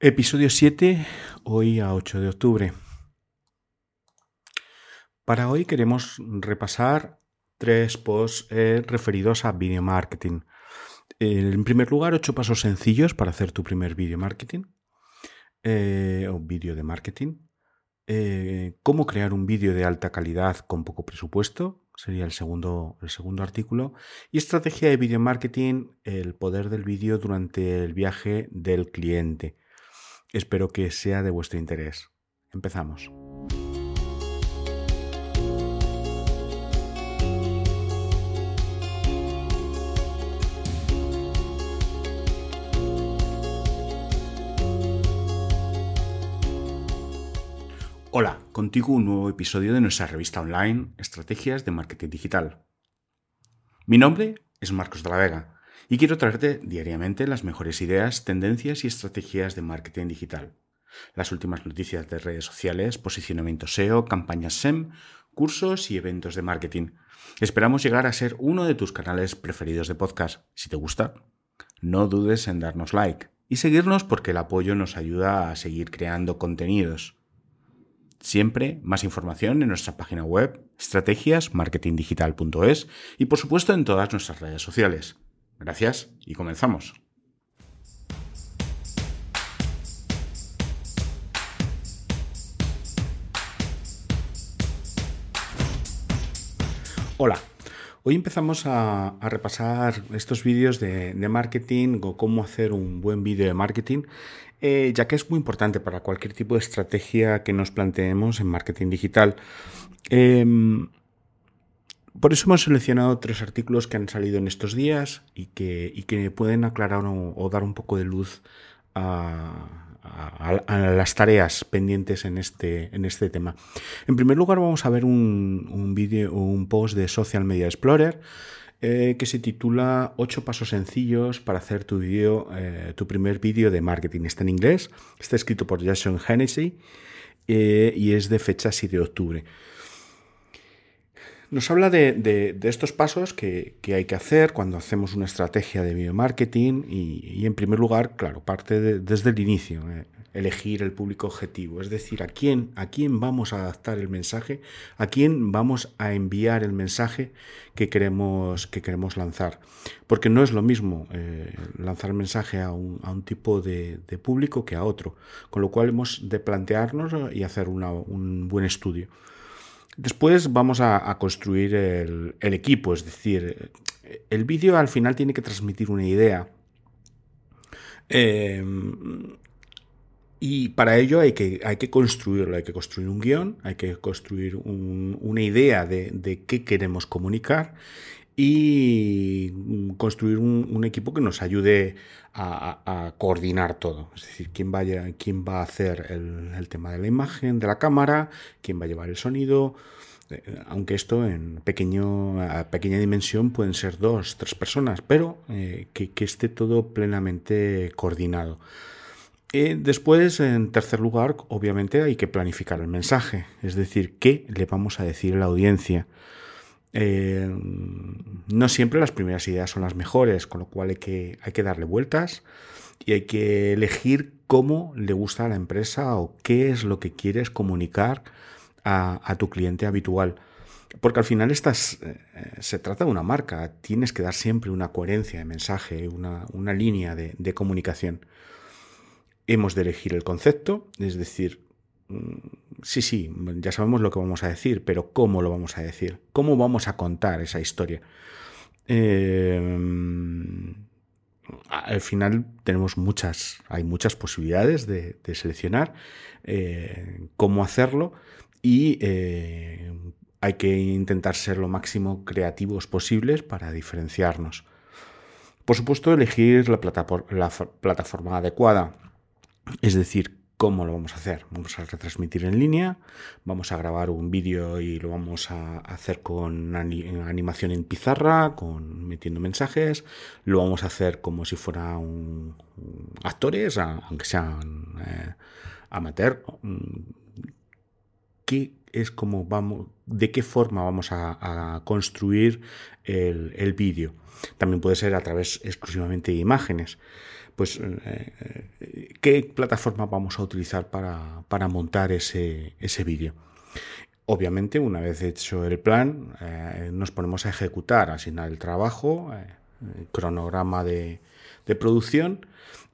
Episodio 7, hoy a 8 de octubre. Para hoy queremos repasar tres posts eh, referidos a video marketing. En primer lugar, ocho pasos sencillos para hacer tu primer video marketing eh, o vídeo de marketing. Eh, cómo crear un vídeo de alta calidad con poco presupuesto, sería el segundo, el segundo artículo. Y estrategia de video marketing, el poder del vídeo durante el viaje del cliente. Espero que sea de vuestro interés. Empezamos. Hola, contigo un nuevo episodio de nuestra revista online Estrategias de Marketing Digital. Mi nombre es Marcos de la Vega y quiero traerte diariamente las mejores ideas, tendencias y estrategias de marketing digital. Las últimas noticias de redes sociales, posicionamiento SEO, campañas SEM, cursos y eventos de marketing. Esperamos llegar a ser uno de tus canales preferidos de podcast. Si te gusta, no dudes en darnos like y seguirnos porque el apoyo nos ayuda a seguir creando contenidos. Siempre más información en nuestra página web estrategiasmarketingdigital.es y por supuesto en todas nuestras redes sociales. Gracias y comenzamos. Hola, hoy empezamos a, repasar estos vídeos de, marketing o cómo hacer un buen vídeo de marketing, eh, ya que es muy importante para cualquier tipo de estrategia que nos planteemos en marketing digital. Em, por eso hemos seleccionado tres artículos que han salido en estos días y que, pueden aclarar o, dar un poco de luz a, las tareas pendientes en este, en este tema. En primer lugar, vamos a ver un, un un post de Social Media Explorer. Eh, que se titula 8 pasos sencillos para hacer tu vídeo, eh, tu primer vídeo de marketing. Está en inglés, está escrito por Jason Hennessy eh, y es de fecha 7 de octubre. Nos habla de, estos pasos que, hay que hacer cuando hacemos una estrategia de video marketing y, en primer lugar, claro, parte desde el inicio, eh, elegir el público objetivo, es decir, a quién, a quién vamos a adaptar el mensaje, a quién vamos a enviar el mensaje que queremos, que queremos lanzar. Porque no es lo mismo eh, lanzar mensaje a un, tipo de, público que a otro, con lo cual hemos de plantearnos y hacer un buen estudio. Después vamos a, construir el, equipo, es decir, el vídeo al final tiene que transmitir una idea. Em, y para ello hay que, hay que construirlo, hay que construir un guion, hay que construir una idea de, qué queremos comunicar y construir un, equipo que nos ayude a, coordinar todo. Es decir, quién, vaya, quién va a hacer el, tema de la imagen, de la cámara, quién va a llevar el sonido. Eh, aunque esto en pequeño, a pequeña dimensión pueden ser dos, tres personas, pero eh, que, esté todo plenamente coordinado. Eh, después, en tercer lugar, obviamente hay que planificar el mensaje, es decir, qué le vamos a decir a la audiencia. Eh, no siempre las primeras ideas son las mejores, con lo cual hay que, hay que darle vueltas y hay que elegir cómo le gusta a la empresa o qué es lo que quieres comunicar a, tu cliente habitual. Porque al final estás, eh, se trata de una marca, tienes que dar siempre una coherencia de mensaje, una, línea de, comunicación. Hemos de elegir el concepto, es decir, sí, sí, ya sabemos lo que vamos a decir, pero ¿cómo lo vamos a decir? ¿Cómo vamos a contar esa historia? Eh, al final tenemos muchas, hay muchas posibilidades de, seleccionar eh, cómo hacerlo y eh, hay que intentar ser lo máximo creativos posibles para diferenciarnos. Por supuesto, elegir la plataforma adecuada, es decir, ¿Cómo lo vamos a hacer? Vamos a retransmitir en línea, vamos a grabar un vídeo y lo vamos a hacer con animación en pizarra, con metiendo mensajes, lo vamos a hacer como si fueran actores, aunque sean eh, amateur. ¿Qué es como vamos, de qué forma vamos a, construir el, el vídeo? También puede ser a través exclusivamente de imágenes pues, eh, qué plataforma vamos a utilizar para, montar ese, vídeo. Obviamente, una vez hecho el plan, eh, nos ponemos a ejecutar, asignar el trabajo, eh, cronograma de, producción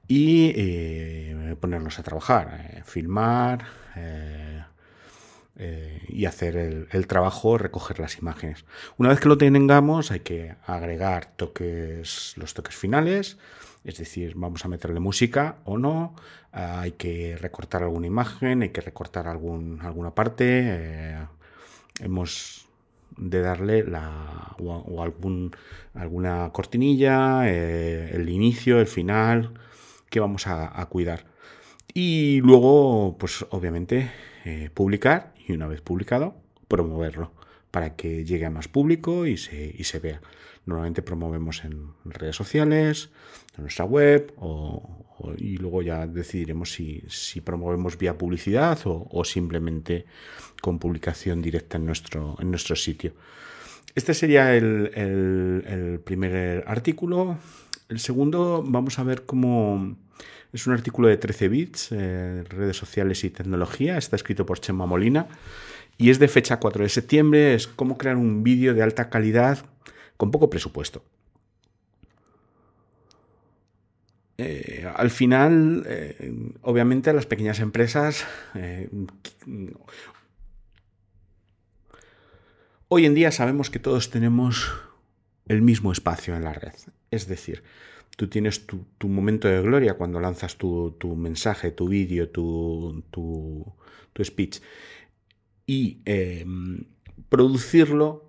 y eh, ponernos a trabajar, filmar y hacer el, trabajo, recoger las imágenes. Una vez que lo tengamos, hay que agregar toques, los toques finales, es decir, vamos a meterle música o no, hay que recortar alguna imagen, hay que recortar algún, alguna parte, eh, hemos de darle la, o, algún, alguna cortinilla, eh, el inicio, el final, que vamos a, cuidar. Y luego, pues obviamente, eh, publicar y una vez publicado, promoverlo para que llegue a más público y se, y se vea. Normalmente promovemos en redes sociales, en nuestra web y luego ya decidiremos si, promovemos vía publicidad o, simplemente con publicación directa en nuestro, en nuestro sitio. Este sería el, primer artículo. El segundo vamos a ver cómo es un artículo de 13 bits, eh, redes sociales y tecnología. Está escrito por Chema Molina y es de fecha 4 de septiembre. Es cómo crear un vídeo de alta calidad con poco presupuesto. Eh, al final, eh, obviamente, las pequeñas empresas hoy en día sabemos que todos tenemos el mismo espacio en la red. Es decir, tú tienes tu, momento de gloria cuando lanzas tu, mensaje, tu vídeo, tu, tu, speech. Y producirlo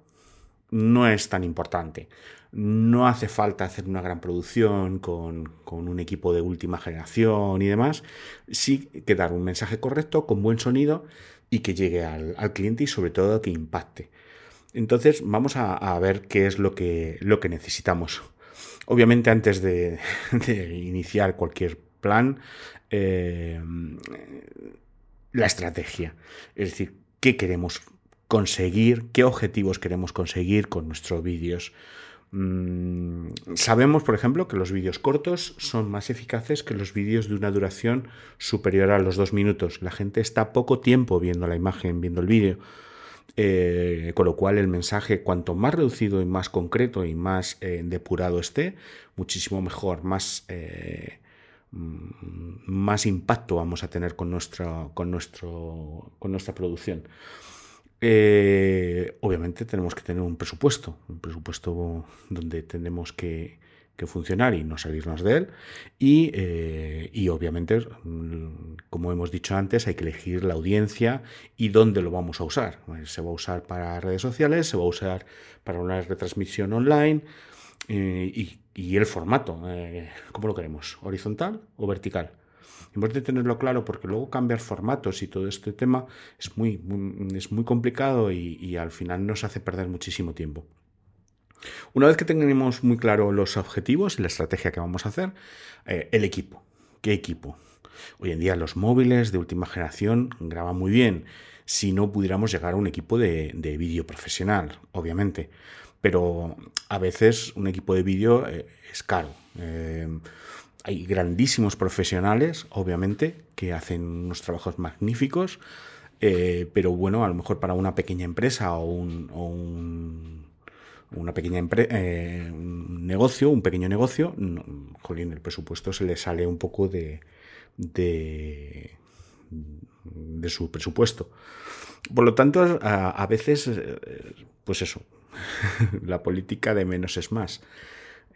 no es tan importante. No hace falta hacer una gran producción con, un equipo de última generación y demás. Sí que dar un mensaje correcto, con buen sonido y que llegue al, cliente y sobre todo que impacte. Entonces vamos a, ver qué es lo que, lo que necesitamos. Obviamente antes de, iniciar cualquier plan, eh, la estrategia. Es decir, qué queremos conseguir, qué objetivos queremos conseguir con nuestros vídeos. Mm, sabemos, por ejemplo, que los vídeos cortos son más eficaces que los vídeos de una duración superior a los dos minutos. La gente está poco tiempo viendo la imagen, viendo el vídeo. Eh, con lo cual el mensaje cuanto más reducido y más concreto y más eh, depurado esté, muchísimo mejor, más, eh, mm, más impacto vamos a tener con, nuestra, con, nuestro, con nuestra producción. Obviamente tenemos que tener un presupuesto, un presupuesto donde tenemos que, funcionar y no salirnos de él. Y, eh, y, obviamente, mm, como hemos dicho antes, hay que elegir la audiencia y dónde lo vamos a usar. Se va a usar para redes sociales, se va a usar para una retransmisión online eh, y, el formato, ¿cómo lo queremos? ¿Horizontal o vertical? Importante tenerlo claro porque luego cambiar formatos y todo este tema es muy, es muy complicado y, al final nos hace perder muchísimo tiempo. Una vez que tengamos muy claro los objetivos y la estrategia que vamos a hacer, eh, el equipo. ¿Qué equipo? Hoy en día los móviles de última generación graban muy bien. Si no pudiéramos llegar a un equipo de, vídeo profesional, obviamente. Pero a veces un equipo de vídeo eh, es caro. Eh, hay grandísimos profesionales, obviamente, que hacen unos trabajos magníficos, pero bueno, a lo mejor para una pequeña empresa o un, una pequeña eh, negocio, un pequeño negocio, jolín, el presupuesto se le sale un poco de, de, su presupuesto. Por lo tanto, a veces, eh, pues eso, la política de menos es más.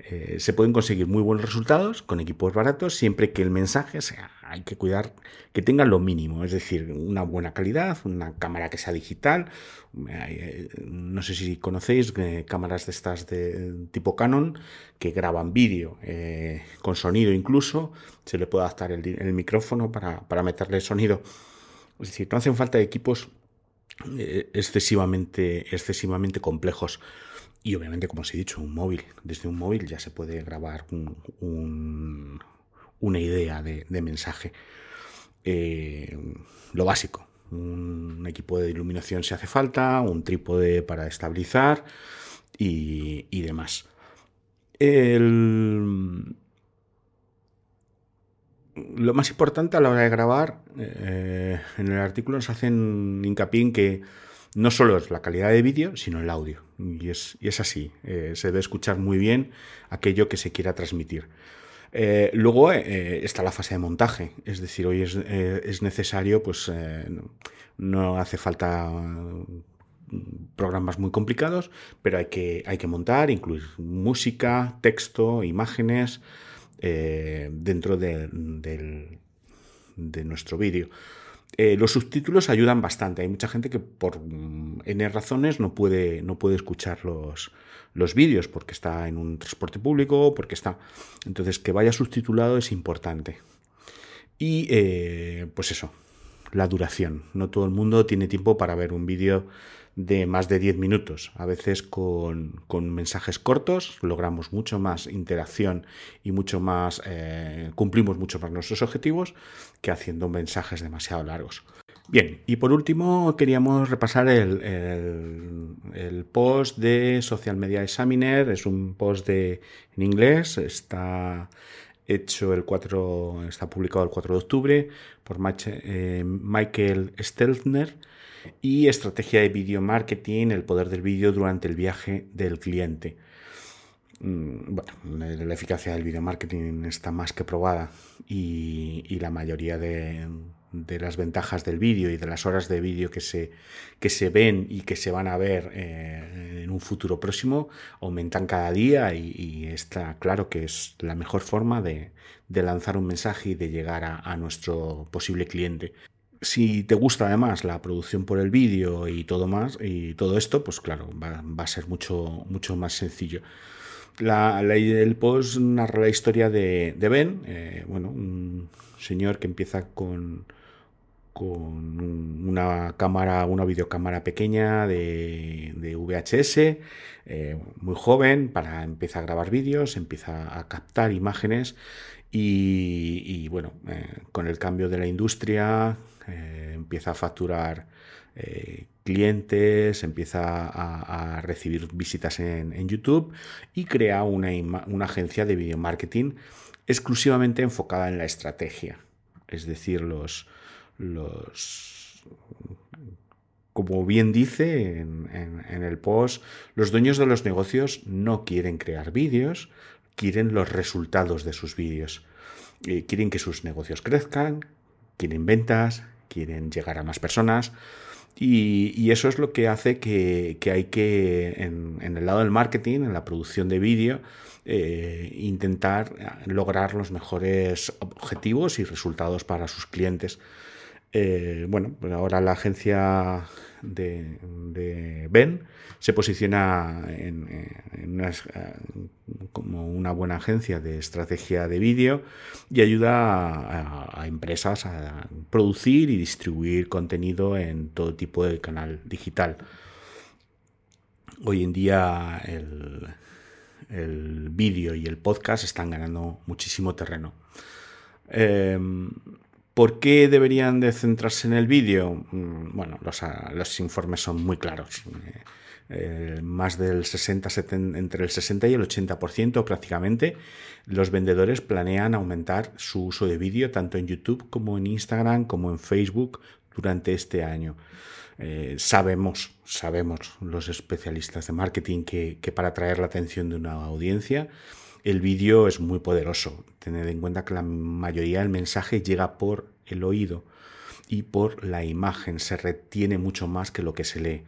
Eh, se pueden conseguir muy buenos resultados con equipos baratos siempre que el mensaje sea, hay que cuidar que tenga lo mínimo, es decir, una buena calidad, una cámara que sea digital. Eh, no sé si conocéis eh, cámaras de estas de tipo Canon que graban vídeo con sonido incluso, se le puede adaptar el, micrófono para, para meterle sonido. Es decir, no hacen falta equipos excesivamente, excesivamente complejos. Y obviamente, como os he dicho, un móvil. Desde un móvil ya se puede grabar una idea de, mensaje. Eh, lo básico. Un equipo de iluminación si hace falta, un trípode para estabilizar y, demás. lo más importante a la hora de grabar, eh, en el artículo nos hacen hincapié en que no solo es la calidad de vídeo, sino el audio. Y es, es así, eh, se debe escuchar muy bien aquello que se quiera transmitir. Eh, luego está la fase de montaje, es decir, hoy es, necesario, pues no hace falta programas muy complicados, pero hay que, hay que montar, incluir música, texto, imágenes, eh, dentro de, nuestro vídeo. Eh, los subtítulos ayudan bastante. Hay mucha gente que por mm, N razones no puede, no puede escuchar los, los vídeos porque está en un transporte público, porque está... Entonces, que vaya subtitulado es importante. Y eh, pues eso, la duración. No todo el mundo tiene tiempo para ver un vídeo de más de 10 minutos. A veces con, mensajes cortos logramos mucho más interacción y mucho más, eh, cumplimos mucho más nuestros objetivos que haciendo mensajes demasiado largos. Bien, y por último queríamos repasar el, el, post de Social Media Examiner. Es un post de, en inglés, está hecho el 4, está publicado el 4 de octubre por eh, Michael Stelzner y estrategia de video marketing, el poder del vídeo durante el viaje del cliente. Mm, bueno, la eficacia del video marketing está más que probada y, la mayoría de, las ventajas del vídeo y de las horas de vídeo que se, que se ven y que se van a ver eh, en un futuro próximo aumentan cada día y, está claro que es la mejor forma de, lanzar un mensaje y de llegar a nuestro posible cliente si te gusta además la producción por el vídeo y todo más y todo esto, pues claro, va, a ser mucho, mucho más sencillo. La, el post narra la historia de, Ben, eh, bueno, un señor que empieza con, con una cámara, una videocámara pequeña de, VHS, eh, muy joven, para empezar a grabar vídeos, empieza a captar imágenes y, bueno, eh, con el cambio de la industria, eh, empieza a facturar clientes, empieza a, recibir visitas en, YouTube y crea una, agencia de video marketing exclusivamente enfocada en la estrategia. Es decir, los, los como bien dice en, el post, los dueños de los negocios no quieren crear vídeos, quieren los resultados de sus vídeos. Quieren que sus negocios crezcan, quieren ventas, quieren llegar a más personas. Y, eso es lo que hace que, hay que, en, el lado del marketing, en la producción de vídeo, eh, intentar lograr los mejores objetivos y resultados para sus clientes. Eh, bueno, pues ahora la agencia de, Ben se posiciona en, como una buena agencia de estrategia de vídeo y ayuda a, empresas a producir y distribuir contenido en todo tipo de canal digital. Hoy en día el, vídeo y el podcast están ganando muchísimo terreno. ¿Por qué deberían de centrarse en el vídeo? Mm, bueno, ah, los, informes son muy claros. Eh, eh, más del 60, entre el 60 y el 80% prácticamente, los vendedores planean aumentar su uso de vídeo tanto en YouTube como en Instagram como en Facebook durante este año. Eh, sabemos, sabemos los especialistas de marketing que para atraer la atención de una audiencia el vídeo es muy poderoso. Tened en cuenta que la mayoría del mensaje llega por el oído y por la imagen. Se retiene mucho más que lo que se lee.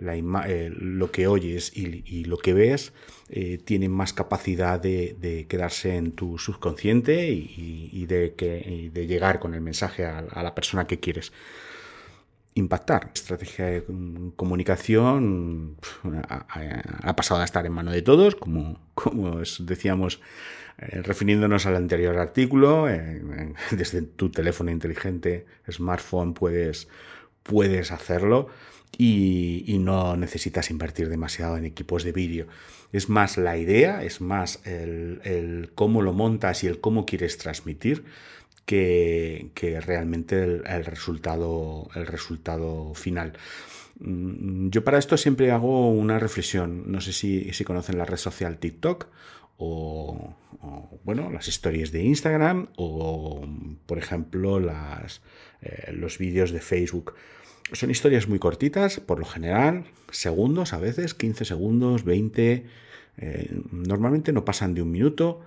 Eh, lo que oyes y, lo que ves eh, tiene más capacidad de, quedarse en tu subconsciente y, de, que, de, llegar con el mensaje a la persona que quieres impactar. Estrategia de comunicación ha, pasado a estar en mano de todos, como, como decíamos eh, refiriéndonos al anterior artículo. desde tu teléfono inteligente, smartphone, puedes, puedes hacerlo y, no necesitas invertir demasiado en equipos de vídeo. Es más la idea, es más el cómo lo montas y el cómo quieres transmitir que, realmente el, resultado, el resultado final. Mm, yo para esto siempre hago una reflexión. No sé si, conocen la red social TikTok o, bueno, las historias de Instagram o, por ejemplo, las, eh, los vídeos de Facebook. Son historias muy cortitas, por lo general, segundos a veces, 15 segundos, 20, eh, normalmente no pasan de un minuto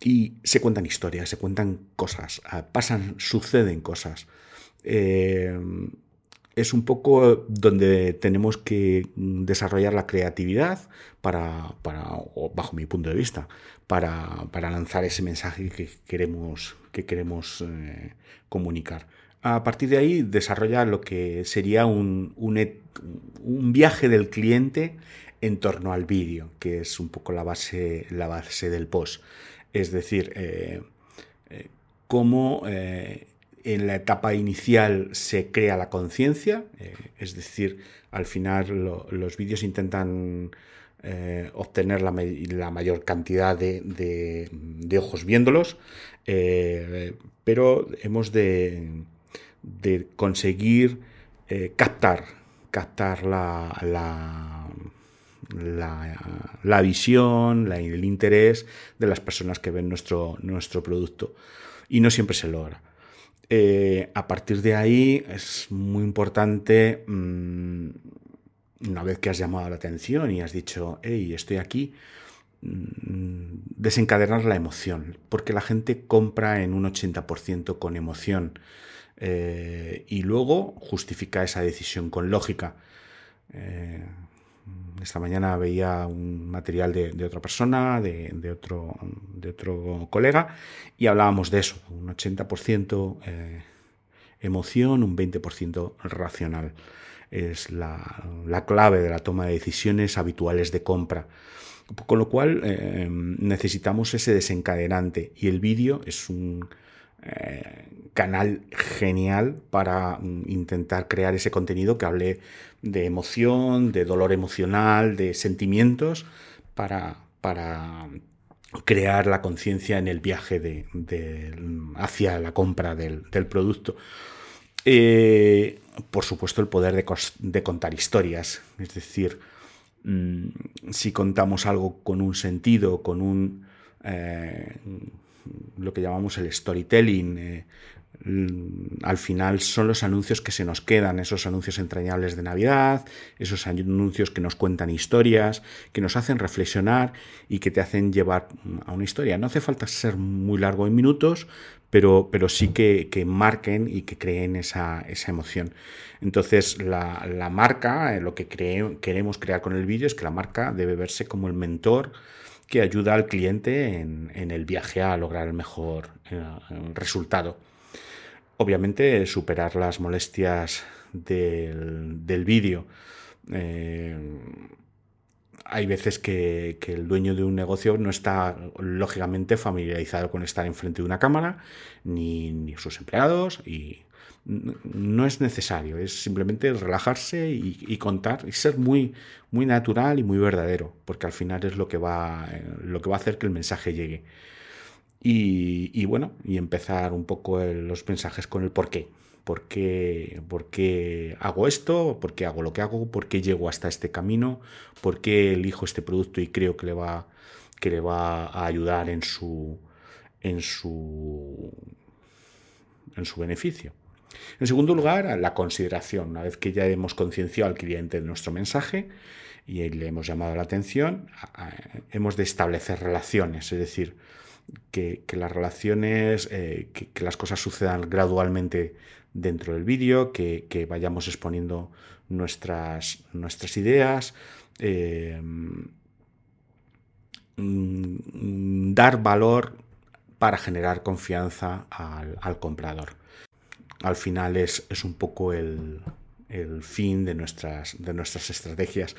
y se cuentan historias, se cuentan cosas, ah, pasan, suceden cosas. Eh, es un poco donde tenemos que desarrollar la creatividad para, bajo mi punto de vista, para, lanzar ese mensaje que queremos, que queremos eh, comunicar. A partir de ahí desarrolla lo que sería un, un, viaje del cliente en torno al vídeo, que es un poco la base, la base del post. Es decir, eh, eh, cómo en la etapa inicial se crea la conciencia, eh, es decir, al final los vídeos intentan eh, obtener la, mayor cantidad de, ojos viéndolos, eh, pero hemos de, conseguir captar, captar la, visión, el interés de las personas que ven nuestro, nuestro producto. Y no siempre se logra. Eh, a partir de ahí es muy importante, mm, una vez que has llamado la atención y has dicho, hey, estoy aquí, mm, desencadenar la emoción, porque la gente compra en un 80% con emoción eh, y luego justifica esa decisión con lógica. Eh, esta mañana veía un material de, otra persona, de, otro, de otro colega, y hablábamos de eso, un 80% eh, emoción, un 20% racional. Es la, clave de la toma de decisiones habituales de compra. Con lo cual eh, necesitamos ese desencadenante y el vídeo es un canal genial para mm, intentar crear ese contenido que hable de emoción, de dolor emocional, de sentimientos, para, para crear la conciencia en el viaje de, hacia la compra del, producto. Eh, por supuesto, el poder de, contar historias, es decir, mm, si contamos algo con un sentido, con un... Eh, lo que llamamos el storytelling, eh, al final son los anuncios que se nos quedan, esos anuncios entrañables de Navidad, esos anuncios que nos cuentan historias, que nos hacen reflexionar y que te hacen llevar a una historia. No hace falta ser muy largo en minutos, pero, pero sí que, marquen y que creen esa, esa emoción. Entonces, la, marca, eh, lo que queremos crear con el vídeo es que la marca debe verse como el mentor que ayuda al cliente en, el viaje a lograr el mejor eh, resultado. Obviamente, superar las molestias del, vídeo. Eh, hay veces que, el dueño de un negocio no está lógicamente familiarizado con estar enfrente de una cámara, ni, ni sus empleados, y no es necesario, es simplemente relajarse y, contar y ser muy, muy natural y muy verdadero, porque al final es lo que va, eh, lo que va a hacer que el mensaje llegue. Y, bueno, y empezar un poco los mensajes con el por qué. ¿Por qué, ¿Por qué hago esto? ¿Por qué hago lo que hago? ¿Por qué llego hasta este camino? ¿Por qué elijo este producto y creo que le va, que le va a ayudar en su, en su, en su beneficio? En segundo lugar, la consideración. Una vez que ya hemos concienciado al cliente de nuestro mensaje y le hemos llamado la atención, hemos de establecer relaciones, es decir, que, las relaciones, eh, que, las cosas sucedan gradualmente dentro del vídeo, que, vayamos exponiendo nuestras, ideas, eh, mm, dar valor para generar confianza al comprador al final es, un poco el, fin de nuestras, de nuestras estrategias.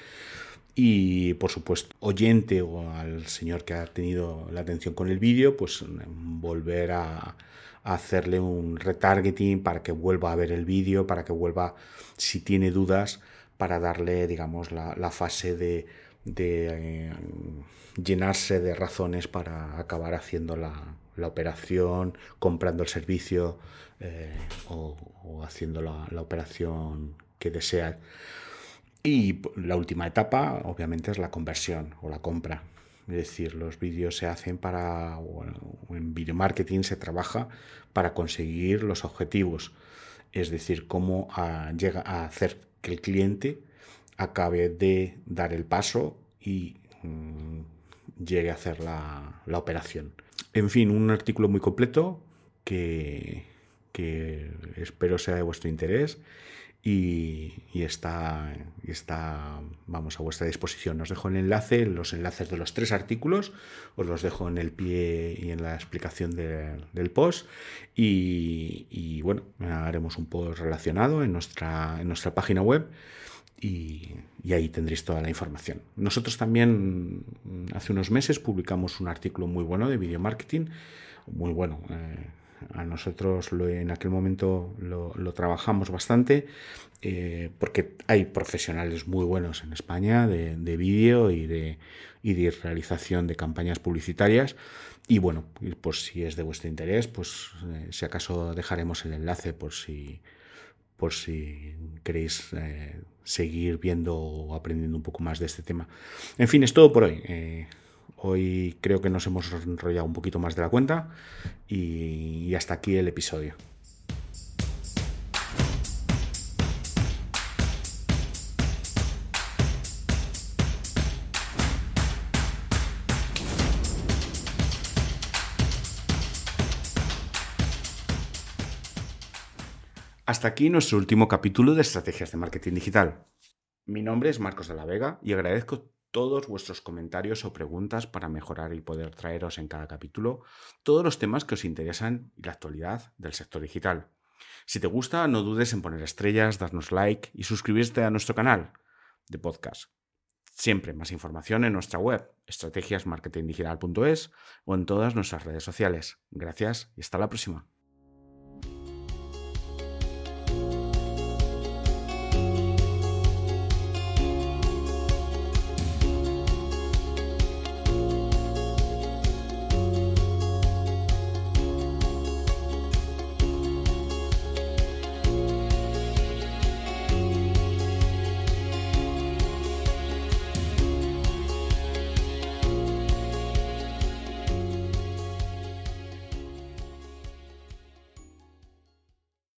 Y por supuesto, oyente o al señor que ha tenido la atención con el vídeo, pues volver a, hacerle un retargeting para que vuelva a ver el vídeo, para que vuelva, si tiene dudas, para darle, digamos, la, fase de, eh, llenarse de razones para acabar haciendo la, la operación, comprando el servicio eh, o, haciendo la, operación que desea. Y la última etapa, obviamente, es la conversión o la compra. Es decir, los vídeos se hacen para, en video marketing se trabaja para conseguir los objetivos. Es decir, cómo a, llega a hacer que el cliente acabe de dar el paso y mm, llegue a hacer la, la, operación. En fin, un artículo muy completo que, que espero sea de vuestro interés y, está, está, vamos, a vuestra disposición. Os dejo el enlace, los enlaces de los tres artículos, os los dejo en el pie y en la explicación del post. Y, bueno, haremos un post relacionado en nuestra, en nuestra página web. Y, ahí tendréis toda la información. Nosotros también hace unos meses publicamos un artículo muy bueno de video marketing, muy bueno. Eh, a nosotros lo, en aquel momento lo, trabajamos bastante eh, porque hay profesionales muy buenos en España de, vídeo y de, y de realización de campañas publicitarias. Y bueno, pues si es de vuestro interés, pues eh, si acaso dejaremos el enlace por si, por si queréis seguir viendo o aprendiendo un poco más de este tema. En fin, es todo por hoy. Hoy creo que nos hemos enrollado un poquito más de la cuenta y, hasta aquí el episodio. Hasta aquí nuestro último capítulo de Estrategias de Marketing Digital. Mi nombre es Marcos de la Vega y agradezco todos vuestros comentarios o preguntas para mejorar y poder traeros en cada capítulo todos los temas que os interesan y la actualidad del sector digital. Si te gusta, no dudes en poner estrellas, darnos like y suscribirte a nuestro canal de podcast. Siempre más información en nuestra web, estrategiasmarketingdigital.es o en todas nuestras redes sociales. Gracias y hasta la próxima.